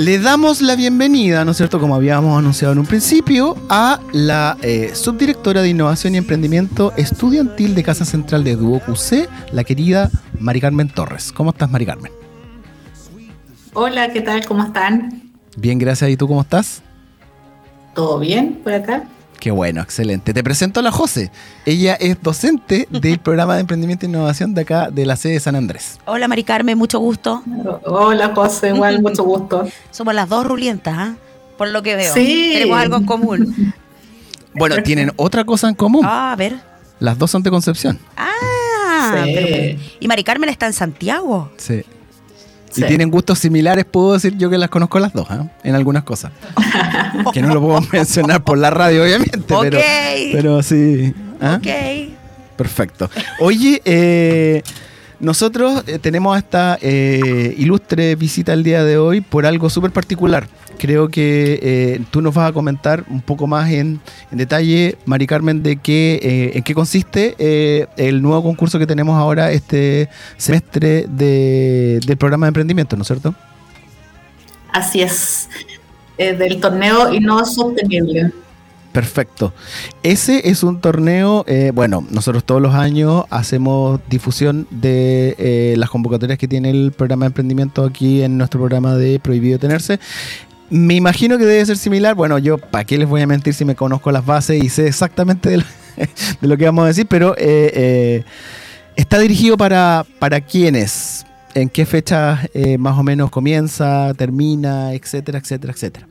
Le damos la bienvenida, ¿no es cierto?, como habíamos anunciado en un principio, a la eh, subdirectora de Innovación y Emprendimiento Estudiantil de Casa Central de Duo QC, la querida Mari Carmen Torres. ¿Cómo estás, Mari Carmen? Hola, ¿qué tal? ¿Cómo están? Bien, gracias. ¿Y tú cómo estás? ¿Todo bien por acá? Qué bueno, excelente. Te presento a la José. Ella es docente del programa de emprendimiento e innovación de acá, de la sede de San Andrés. Hola, Mari Carmen, mucho gusto. Hola, José, igual, mucho gusto. Somos las dos rulientas, ¿ah? Por lo que veo. Sí. Tenemos algo en común. Bueno, tienen otra cosa en común. Ah, a ver. Las dos son de Concepción. Ah, Sí. pero- y Mari Carmen está en Santiago. Sí. Sí. Y tienen gustos similares, puedo decir yo que las conozco las dos, ¿ah? en algunas cosas. que no lo puedo mencionar por la radio, obviamente, Ok. pero, pero sí. ¿ah? Ok. Perfecto. Oye, eh, nosotros eh, tenemos esta eh, ilustre visita el día de hoy por algo súper particular. Creo que eh, tú nos vas a comentar un poco más en, en detalle, Mari Carmen, de qué, eh, en qué consiste eh, el nuevo concurso que tenemos ahora este semestre de- del programa de emprendimiento, ¿no es cierto? Así es. Del torneo Innova Sostenible. Perfecto. Ese es un torneo, eh, bueno, nosotros todos los años hacemos difusión de eh, las convocatorias que tiene el programa de emprendimiento aquí en nuestro programa de Prohibido Tenerse. Me imagino que debe ser similar. Bueno, yo, ¿para qué les voy a mentir si me conozco las bases y sé exactamente de lo, de lo que vamos a decir? Pero eh, eh, está dirigido para, para quiénes, en qué fecha eh, más o menos comienza, termina, etcétera, etcétera, etcétera.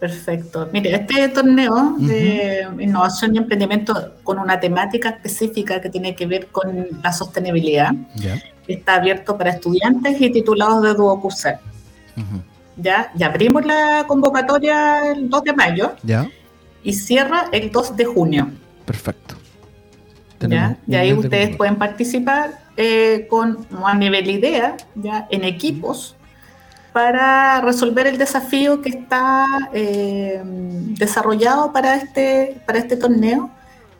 Perfecto. Mire, este torneo de innovación y emprendimiento con una temática específica que tiene que ver con la sostenibilidad está abierto para estudiantes y titulados de Duocursal. Ujú. Ya, ya abrimos la convocatoria el 2 de mayo ¿Ya? y cierra el 2 de junio. Perfecto. ¿ya? Y ahí ustedes pueden participar eh, con a nivel idea, ya en equipos, para resolver el desafío que está eh, desarrollado para este, para este torneo,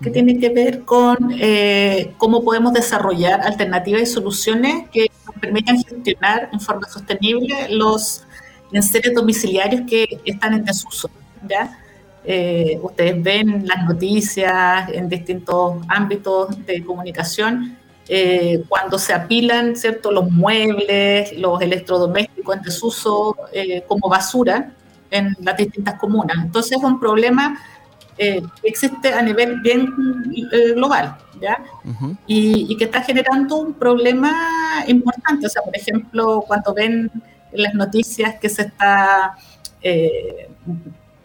que tiene que ver con eh, cómo podemos desarrollar alternativas y soluciones que nos permitan gestionar en forma sostenible los enseres domiciliarios que están en desuso. ¿ya? Eh, ustedes ven las noticias en distintos ámbitos de comunicación, eh, cuando se apilan ¿cierto? los muebles, los electrodomésticos en desuso eh, como basura en las distintas comunas. Entonces es un problema eh, que existe a nivel bien eh, global, ¿ya? Ujú. y, y que está generando un problema importante. O sea, por ejemplo, cuando ven en las noticias que se está eh,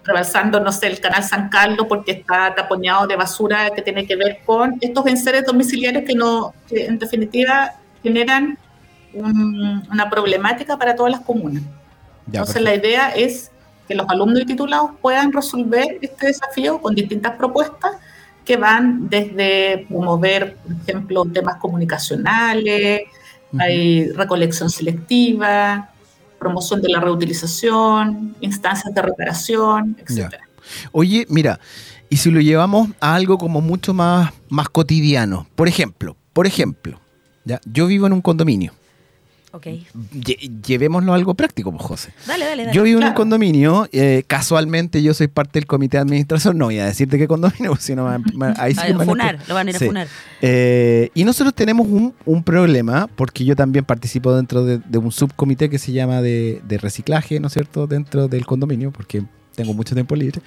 rebalsando, no sé, el canal San Carlos porque está taponeado de basura que tiene que ver con estos enseres domiciliarios que, no, que en definitiva generan un- una problemática para todas las comunas. Ya, Entonces la idea es que los alumnos y titulados puedan resolver este desafío con distintas propuestas que van desde promover, por ejemplo, temas comunicacionales, Ujú. hay recolección selectiva, promoción de la reutilización, instancias de reparación, etc. Oye, mira, y si lo llevamos a algo como mucho más, más cotidiano, por ejemplo, por ejemplo, ¿ya? yo vivo en un condominio. Ok. Lle- llevémoslo a algo práctico, pues, José. Dale, dale, dale. Yo vivo en un Claro. condominio, eh, casualmente yo soy parte del comité de administración, no voy a decirte qué condominio, si no, ahí sí van a- funar, lo van a ir a Sí. funar. Eh, y nosotros tenemos un, un problema, porque yo también participo dentro de, de un subcomité que se llama de, de reciclaje, ¿no es cierto?, dentro del condominio, porque tengo mucho tiempo libre,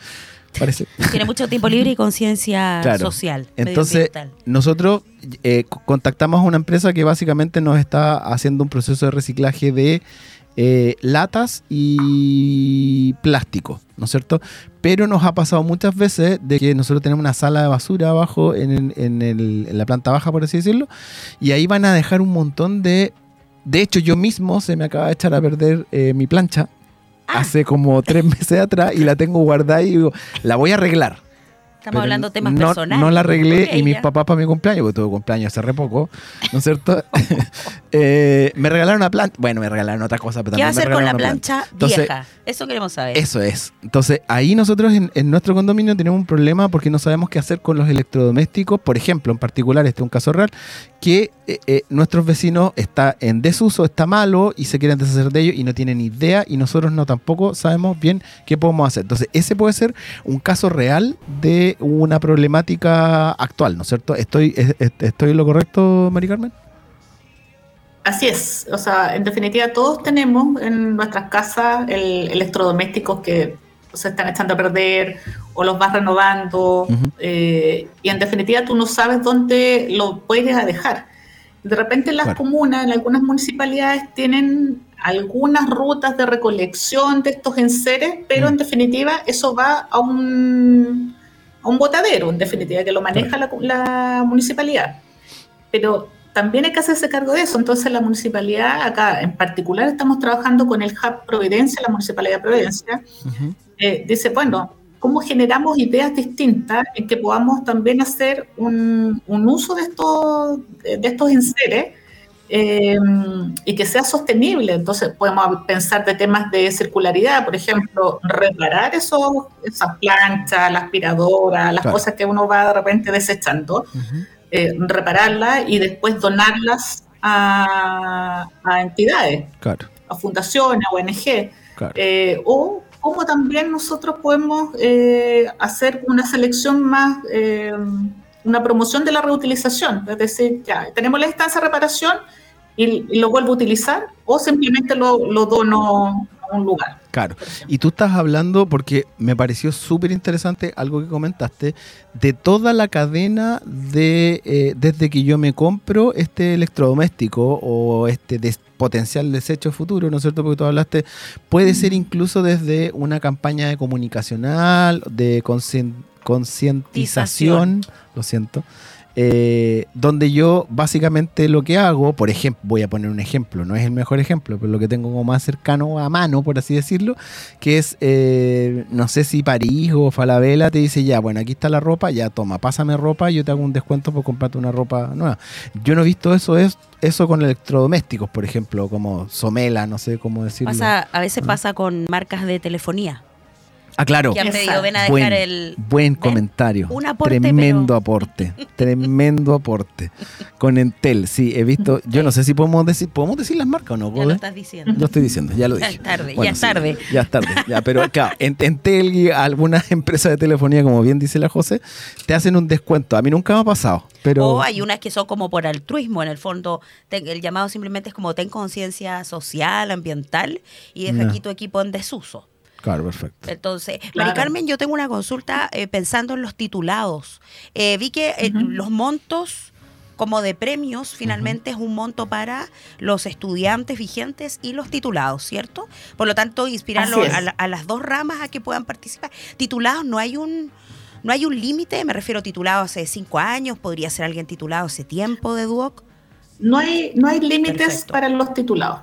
parece. Tiene mucho tiempo libre y conciencia Claro. social. Entonces, nosotros eh, co- contactamos a una empresa que básicamente nos está haciendo un proceso de reciclaje de eh, latas y plástico, ¿no es cierto? Pero nos ha pasado muchas veces de que nosotros tenemos una sala de basura abajo en, el- en el- en la planta baja, por así decirlo, y ahí van a dejar un montón de... De hecho, yo mismo se me acaba de echar a perder eh, mi plancha Ah. hace como tres meses atrás y la tengo guardada y digo, la voy a arreglar. Estamos Pero hablando de temas no, personales. No la arreglé y mis ya. papás para mi cumpleaños, porque tuve cumpleaños hace re poco, ¿no es cierto? Eh, me regalaron una plancha. Bueno, me regalaron otra cosa, pero ¿Qué va a también me hacer con la plancha Entonces, vieja? Eso queremos saber. Eso es. Entonces, ahí nosotros en, en nuestro condominio tenemos un problema porque no sabemos qué hacer con los electrodomésticos. Por ejemplo, en particular, este es un caso real, que eh, eh, nuestros vecinos está en desuso, está malo y se quieren deshacer de ello y no tienen idea y nosotros no tampoco sabemos bien qué podemos hacer. Entonces, ese puede ser un caso real de una problemática actual, ¿no es cierto? ¿Estoy, es- es- estoy en lo correcto, Mari Carmen? Así es, o sea, en definitiva todos tenemos en nuestras casas el- electrodomésticos que se están echando a perder o los vas renovando eh, y en definitiva tú no sabes dónde lo puedes dejar. De repente las Claro. comunas, en algunas municipalidades tienen algunas rutas de recolección de estos enseres, pero Mm. en definitiva eso va a un, a un botadero, en definitiva, que lo maneja la, la municipalidad pero también hay que hacerse cargo de eso. Entonces la municipalidad, acá en particular, estamos trabajando con el Hub Providencia, la Municipalidad de Providencia, eh, dice, bueno, ¿cómo generamos ideas distintas en que podamos también hacer un, un uso de estos, de estos enseres eh, y que sea sostenible? Entonces podemos pensar de temas de circularidad, por ejemplo, reparar esos, esas planchas, la aspiradora, las Claro. cosas que uno va de repente desechando eh, repararlas y después donarlas a, a entidades, Claro, a fundaciones, a ONG. claro. Eh, o como también nosotros podemos eh, hacer una selección más, eh, una promoción de la reutilización. Es decir, ya tenemos la instancia de reparación y, lo vuelvo a utilizar o simplemente lo, dono a un lugar. Claro. Y tú estás hablando, porque me pareció súper interesante algo que comentaste, de toda la cadena de eh, desde que yo me compro este electrodoméstico o este des- potencial desecho futuro, ¿no es cierto? Porque tú hablaste, puede ser incluso desde una campaña de comunicacional, de concientización, lo siento, eh, donde yo básicamente lo que hago, por ejemplo, voy a poner un ejemplo, no es el mejor ejemplo, pero lo que tengo como más cercano a mano, por así decirlo, que es, eh, no sé si París o Falabella te dice, ya, bueno, aquí está la ropa, ya toma, pásame ropa, yo te hago un descuento por comprarte una ropa nueva. Yo no he visto eso, es, eso con electrodomésticos, por ejemplo, como Somela, no sé cómo decirlo. A veces pasa con marcas de telefonía. Ah, claro. Que han pedido, Exacto. ven a dejar Buen, el... buen ven, comentario. un aporte, tremendo pero- aporte. Tremendo aporte. Con Entel, sí, he visto. Yo no sé si podemos decir, ¿podemos decir las marcas o no? Ya lo estás diciendo. Lo estoy diciendo, ya lo Ya dije. es tarde, Bueno, ya es sí, tarde. ya es tarde. Ya, pero claro, en- Entel y algunas empresas de telefonía, como bien dice la José, te hacen un descuento. A mí nunca me ha pasado, pero. O hay unas que son como por altruismo, en el fondo ten- el llamado simplemente es como ten conciencia social, ambiental y deja Ya. aquí tu equipo en desuso. Claro, perfecto. Entonces, Claro. Mari Carmen, yo tengo una consulta eh, pensando en los titulados. Eh, vi que eh, los montos como de premios finalmente es un monto para los estudiantes vigentes y los titulados, ¿cierto? Por lo tanto, inspirarlo a, la- a las dos ramas a que puedan participar. Titulados, no hay un... No hay un límite, me refiero titulado hace cinco años, podría ser alguien titulado hace tiempo de Duoc. No hay, no hay límites Perfecto. para los titulados.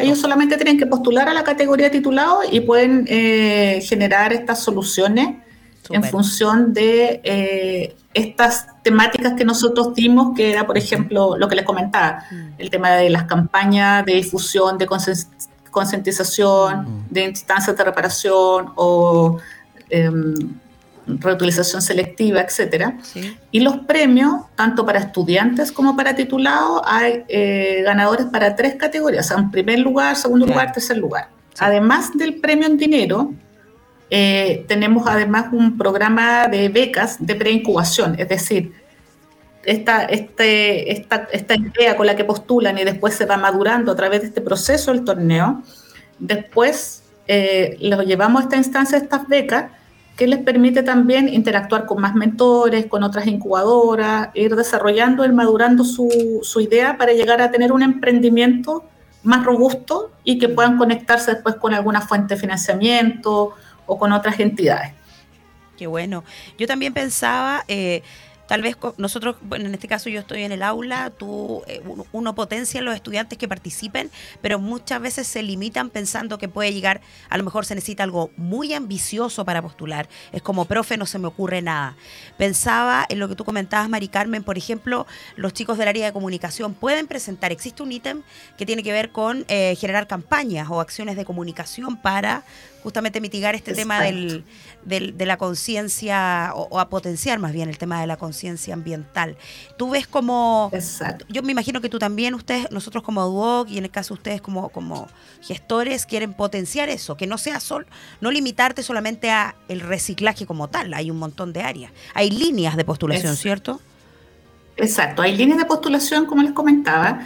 Ellos solamente tienen que postular a la categoría de titulado y pueden eh, generar estas soluciones en función de eh, estas temáticas que nosotros dimos, que era, por ejemplo, lo que les comentaba, Mm. el tema de las campañas de difusión, de concientización, Mm. de instancias de reparación o em, reutilización selectiva, etcétera. Sí. Y los premios, tanto para estudiantes como para titulados, hay eh, ganadores para tres categorías, o sea, en primer lugar, segundo Claro. lugar, tercer lugar. Sí. Además del premio en dinero, eh, tenemos además un programa de becas de preincubación, es decir, esta, este, esta, esta idea con la que postulan y después se va madurando a través de este proceso del torneo, después eh, los llevamos a esta instancia, estas becas, que les permite también interactuar con más mentores, con otras incubadoras, ir desarrollando, ir madurando su, idea para llegar a tener un emprendimiento más robusto y que puedan conectarse después con alguna fuente de financiamiento o con otras entidades. Qué bueno. Yo también pensaba, eh, tal vez nosotros, bueno, en este caso yo estoy en el aula, tú, eh, uno potencia a los estudiantes que participen, pero muchas veces se limitan pensando que puede llegar, a lo mejor se necesita algo muy ambicioso para postular. Es como, profe, no se me ocurre nada. Pensaba en lo que tú comentabas, Mari Carmen, por ejemplo, los chicos del área de comunicación pueden presentar, existe un ítem que tiene que ver con eh, generar campañas o acciones de comunicación para justamente mitigar este tema del, del- de la conciencia o, o a potenciar más bien el tema de la conciencia ambiental. Tú ves como... Exacto. Yo me imagino que tú también, ustedes, nosotros como Duoc y en el caso de ustedes como, como gestores, quieren potenciar eso, que no sea solo, no limitarte solamente a el reciclaje como tal, hay un montón de áreas. Hay líneas de postulación, ¿cierto? Exacto, hay líneas de postulación, como les comentaba,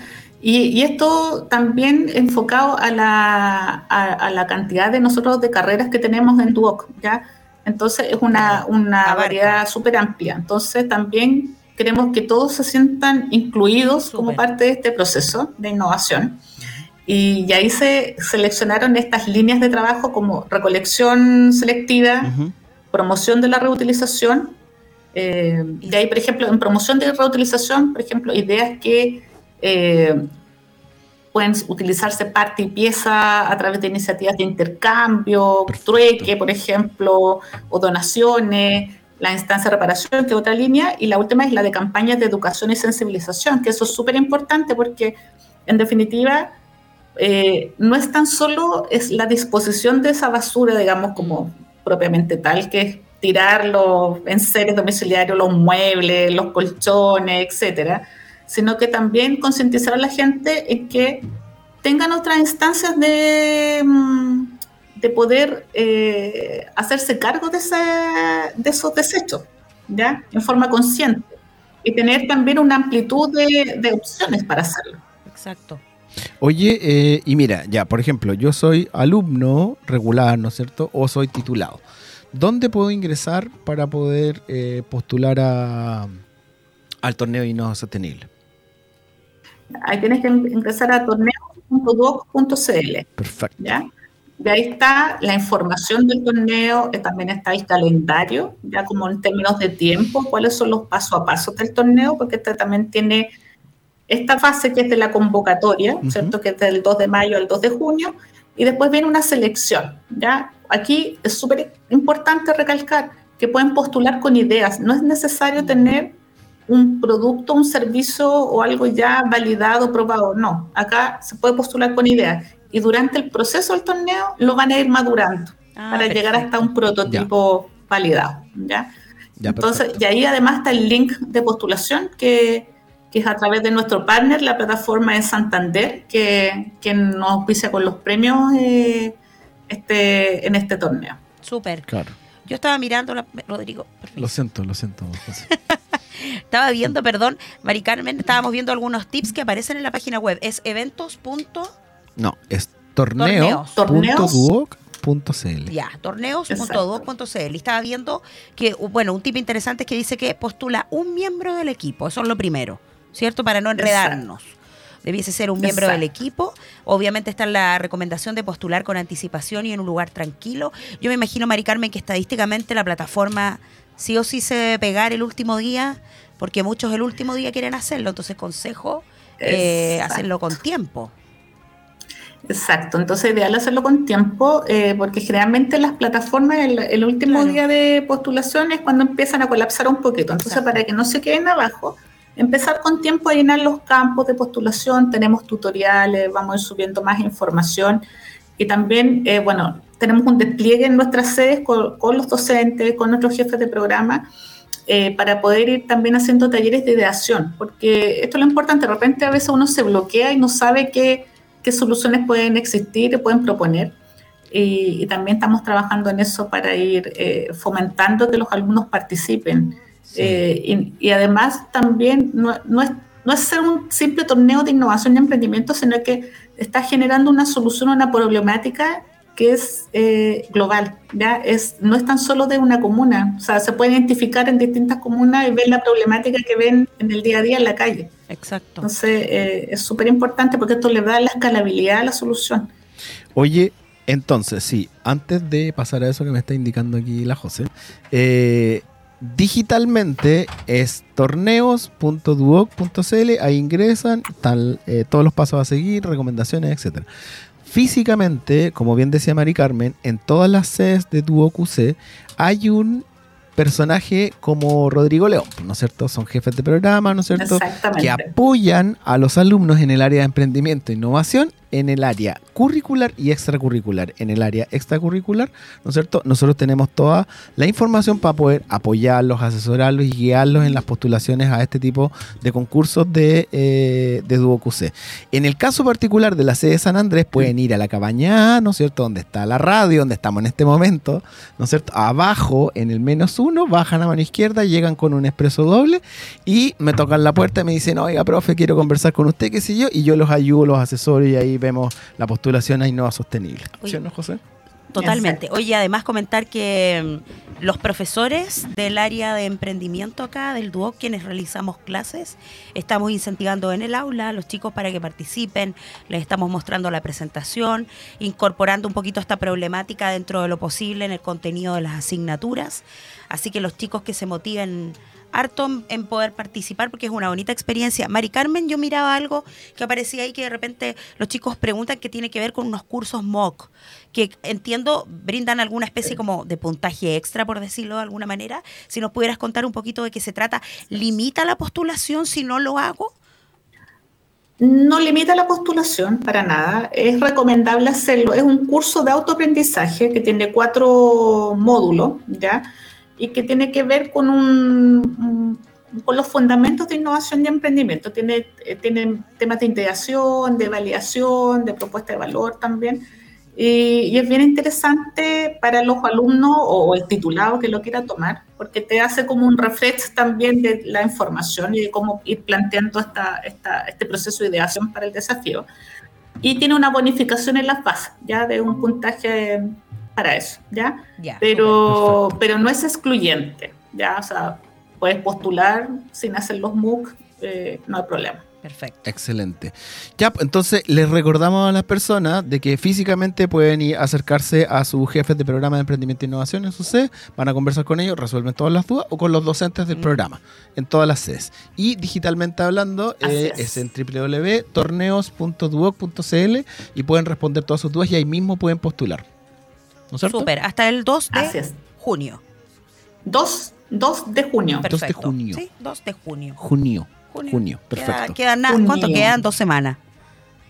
y, y esto también enfocado a la, a, a la cantidad de nosotros de carreras que tenemos en Duoc, ¿ya? Entonces es una, una variedad súper amplia. Entonces también queremos que todos se sientan incluidos como Súper. parte de este proceso de innovación. Y, y ahí se seleccionaron estas líneas de trabajo como recolección selectiva, Ujú. promoción de la reutilización. eh, de ahí, por ejemplo, en promoción de reutilización, por ejemplo, ideas que eh, pueden utilizarse parte y pieza a través de iniciativas de intercambio, Perfecto. trueque, por ejemplo, o donaciones, la instancia de reparación, que es otra línea, y la última es la de campañas de educación y sensibilización, que eso es súper importante porque, en definitiva, eh, no es tan solo es la disposición de esa basura, digamos, como propiamente tal, que es tirar los enseres domiciliarios, los muebles, los colchones, etcétera, sino que también concientizar a la gente en que tengan otras instancias de, mm, de poder eh, hacerse cargo de, ese- de esos desechos, ¿ya? En forma consciente. Y tener también una amplitud de, de opciones para hacerlo. Exacto. Oye, eh, y mira, ya, por ejemplo, yo soy alumno regular, ¿no es cierto? O soy titulado. ¿Dónde puedo ingresar para poder eh, postular a, al torneo de Innova Sostenible? Ahí tienes que ingresar a torneo.doc.cl, Perfecto. ¿ya? De ahí está la información del torneo, eh, también está el calendario, ya como en términos de tiempo, cuáles son los pasos a pasos del torneo, porque este también tiene esta fase que es de la convocatoria, Ujú. ¿cierto? Que es del 2 de mayo al 2 de junio, y después viene una selección, ¿ya? Aquí es súper importante recalcar que pueden postular con ideas, no es necesario tener un producto, un servicio o algo ya validado, probado, no, acá se puede postular con ideas, y durante el proceso del torneo lo van a ir madurando Ah, para llegar hasta un prototipo validado, ¿ya? Ya, Entonces, perfecto. y ahí además está el link de postulación que, que es a través de nuestro partner, la plataforma de Santander, que, que nos auspicia con los premios eh, este, en este torneo. Súper. Claro. Yo estaba mirando, la, Rodrigo. Lo siento, lo siento. Estaba viendo, perdón, Mari Carmen, estábamos viendo algunos tips que aparecen en la página web. Es eventos. punto- No, es Torneos. torneo.duoc.cl. Ya, torneos.doc.cl. Y estaba viendo que, bueno, un tip interesante es que dice que postula un miembro del equipo. Eso es lo primero, ¿cierto? Para no enredarnos. Debiese ser un miembro del equipo. Obviamente está la recomendación de postular con anticipación y en un lugar tranquilo. Yo me imagino, Mari Carmen, que estadísticamente la plataforma sí o sí se debe pegar el último día, porque muchos el último día quieren hacerlo. Entonces, consejo, eh, hacerlo con tiempo. Exacto, entonces es ideal hacerlo con tiempo, eh, porque generalmente las plataformas, el, el último Claro. día de postulación es cuando empiezan a colapsar un poquito. Entonces, Exacto. para que no se queden abajo, empezar con tiempo a llenar los campos de postulación, tenemos tutoriales, vamos a ir subiendo más información y también, eh, bueno, tenemos un despliegue en nuestras sedes con, con los docentes, con nuestros jefes de programa, eh, para poder ir también haciendo talleres de ideación, porque esto es lo importante, de repente a veces uno se bloquea y no sabe qué, qué soluciones pueden existir y pueden proponer. Y, y también estamos trabajando en eso para ir eh, fomentando que los alumnos participen. Eh, y, y además también no, no es, no es ser un simple torneo de innovación y emprendimiento, sino que está generando una solución a una problemática que es eh, global, ¿ya? Es, no es tan solo de una comuna, o sea, se puede identificar en distintas comunas y ver la problemática que ven en el día a día en la calle. Exacto. Entonces, eh, es súper importante porque esto le da la escalabilidad a la solución. Oye, entonces, sí, antes de pasar a eso que me está indicando aquí la José, eh, digitalmente es torneos.duoc.cl, ahí ingresan, están eh, todos los pasos a seguir, recomendaciones, etcétera. Físicamente, como bien decía Mari Carmen, en todas las sedes de Duoc UC hay un personaje como Rodrigo León, ¿no es cierto? Son jefes de programa, ¿no es cierto? Exactamente. que apoyan a los alumnos en el área de emprendimiento e innovación en el área curricular y extracurricular. En el área extracurricular, ¿no es cierto? Nosotros tenemos toda la información para poder apoyarlos, asesorarlos y guiarlos en las postulaciones a este tipo de concursos de, eh, de DuoQC. En el caso particular de la sede de San Andrés, pueden ir a la cabaña, ¿no es cierto? Donde está la radio, donde estamos en este momento, ¿no es cierto? Abajo, en el menos uno, bajan a mano izquierda, llegan con un expreso doble y me tocan la puerta y me dicen, oiga, profe, quiero conversar con usted, qué sé yo, y yo los ayudo, los asesoro y ahí vemos la postulación a Innova Sostenible. ¿Sí no, José? Totalmente. Oye, además comentar que mm, los profesores del área de emprendimiento acá, del DUOC, quienes realizamos clases, estamos incentivando en el aula a los chicos para que participen, les estamos mostrando la presentación, incorporando un poquito esta problemática dentro de lo posible en el contenido de las asignaturas. Así que los chicos que se motiven harto en poder participar porque es una bonita experiencia. Mari Carmen, yo miraba algo que aparecía ahí que de repente los chicos preguntan que tiene que ver con unos cursos MOOC, que entiendo brindan alguna especie como de puntaje extra, por decirlo de alguna manera. Si nos pudieras contar un poquito de qué se trata, ¿limita la postulación si no lo hago? No limita la postulación para nada. Es recomendable hacerlo. Es un curso de autoaprendizaje que tiene cuatro módulos, ¿ya? Y que tiene que ver con, un, con los fundamentos de innovación y emprendimiento. Tiene, eh, tiene temas de integración, de validación, de propuesta de valor también. Y, es bien interesante para los alumnos o el titulado que lo quiera tomar, porque te hace como un refresh también de la información y de cómo ir planteando esta, esta, este proceso de ideación para el desafío. Y tiene una bonificación en las bases, ya de un puntaje para eso, ¿ya? pero, pero no es excluyente, ¿ya? O sea, puedes postular sin hacer los MOOC, eh, no hay problema. Perfecto. Excelente. Ya, pues, entonces les recordamos a las personas de que físicamente pueden ir a acercarse a sus jefes de programa de emprendimiento e innovación en su sede, van a conversar con ellos, resuelven todas las dudas o con los docentes del mm. programa en todas las sedes. Y digitalmente hablando eh, es. en www.torneos.duoc.cl y pueden responder todas sus dudas y ahí mismo pueden postular. Súper, hasta el 2 de junio. 2, 2 de junio. Perfecto. 2 de junio. Sí, 2 de junio. Junio. Junio, perfecto. quedan, ¿Cuánto quedan? Dos semanas.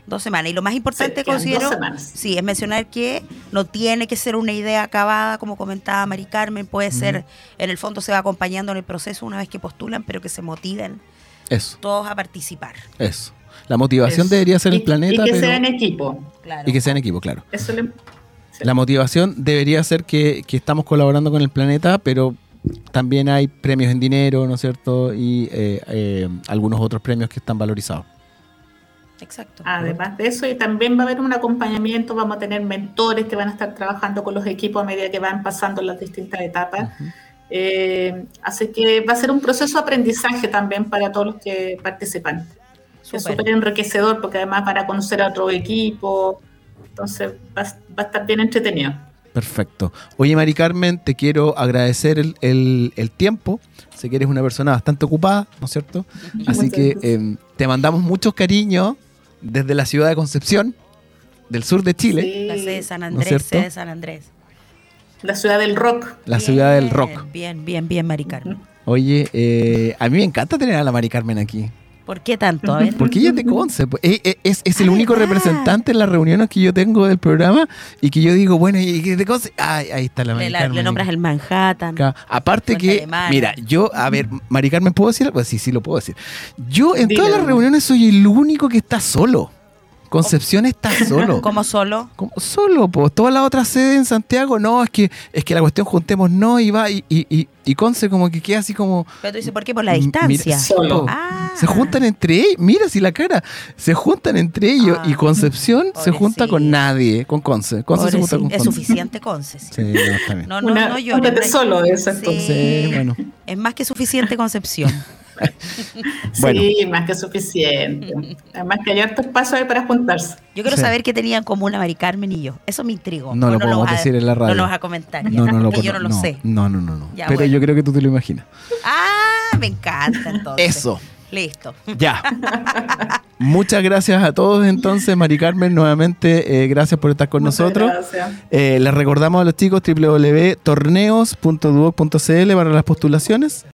Dos semanas. Y lo más importante, considero, sí, es mencionar que no tiene que ser una idea acabada, como comentaba Mari Carmen, puede ser, en el fondo se va acompañando en el proceso una vez que postulan, pero que se motiven Eso. todos a participar. Eso. La motivación debería ser el planeta. Y que sea en equipo. Y que sea en equipo, claro. Eso le, la motivación debería ser que, estamos colaborando con el planeta, pero también hay premios en dinero, ¿no es cierto? Y eh, eh, algunos otros premios que están valorizados. Exacto. Además de eso, y también va a haber un acompañamiento, vamos a tener mentores que van a estar trabajando con los equipos a medida que van pasando las distintas etapas. Eh, así que va a ser un proceso de aprendizaje también para todos los que participan. Es súper enriquecedor porque además van a conocer a otro equipo, entonces va, a estar bien entretenido. Perfecto. Oye, Mari Carmen, te quiero agradecer el, tiempo. Sé que eres una persona bastante ocupada, ¿no es cierto? Así que em, te mandamos muchos cariños desde la ciudad de Concepción, del sur de Chile. La sede de San Andrés, sede de San Andrés. La ciudad del rock. La ciudad del rock. Bien, bien, bien, Mari Carmen. Oye, eh, a mí me encanta tener a la Mari Carmen aquí. ¿Por qué tanto? A ver. Porque ella es de Conce. Pues. Eh, eh, es, es, el único representante en las reuniones que yo tengo del programa y que yo digo, bueno, ¿y de Conce? Ay, ahí está la Mari le, le nombras el Manhattan. Aparte que, mira, yo, a ver, Mari Carmen, ¿puedo decir algo? Sí, sí, lo puedo decir. Yo en todas las reuniones soy el único que está solo. Concepción está solo. ¿Cómo solo? Solo, pues. Todas las otras sedes en Santiago, no, es que, es que la cuestión juntemos no y va, y, y, y, Conce como que queda así como. Pero tú dices, ¿por qué? Por la distancia. solo. Ah. Se juntan entre ellos, mira si la cara, se juntan entre ellos y ah. Concepción se junta con nadie, con Conce. Conce se junta con Es suficiente Conce. Sí, no, está bien. No, no, no llores. solo eso, sí, bueno. Es más que suficiente Concepción. Sí, más que suficiente. Además que hay hartos pasos ahí para juntarse. Yo quiero saber qué tenían en común a Mari Carmen y yo. Eso me intrigó. No, lo podemos decir en la radio. No lo vas a comentar. No, no, yo no lo sé. No, no, no. no. Pero yo creo que tú te lo imaginas. Ah, me encanta entonces. Eso. Listo. Ya. Muchas gracias a todos entonces, Mari Carmen, nuevamente eh, gracias por estar con nosotros. Eh, les recordamos a los chicos www.torneos.duoc.cl para las postulaciones.